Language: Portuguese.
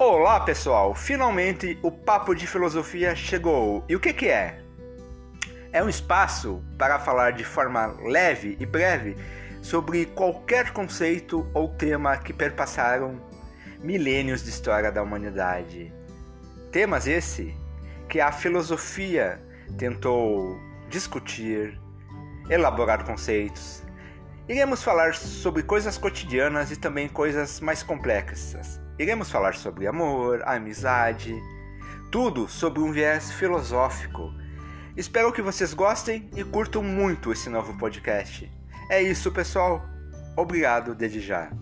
Olá pessoal, finalmente o Papo de Filosofia chegou. E o que, que é? É um espaço para falar de forma leve e breve sobre qualquer conceito ou tema que perpassaram milênios de história da humanidade. Temas esse que a filosofia tentou discutir, elaborar conceitos. Iremos falar sobre coisas cotidianas e também coisas mais complexas. Iremos falar sobre amor, amizade, tudo sobre um viés filosófico. Espero que vocês gostem e curtam muito esse novo podcast. É isso, pessoal. Obrigado desde já.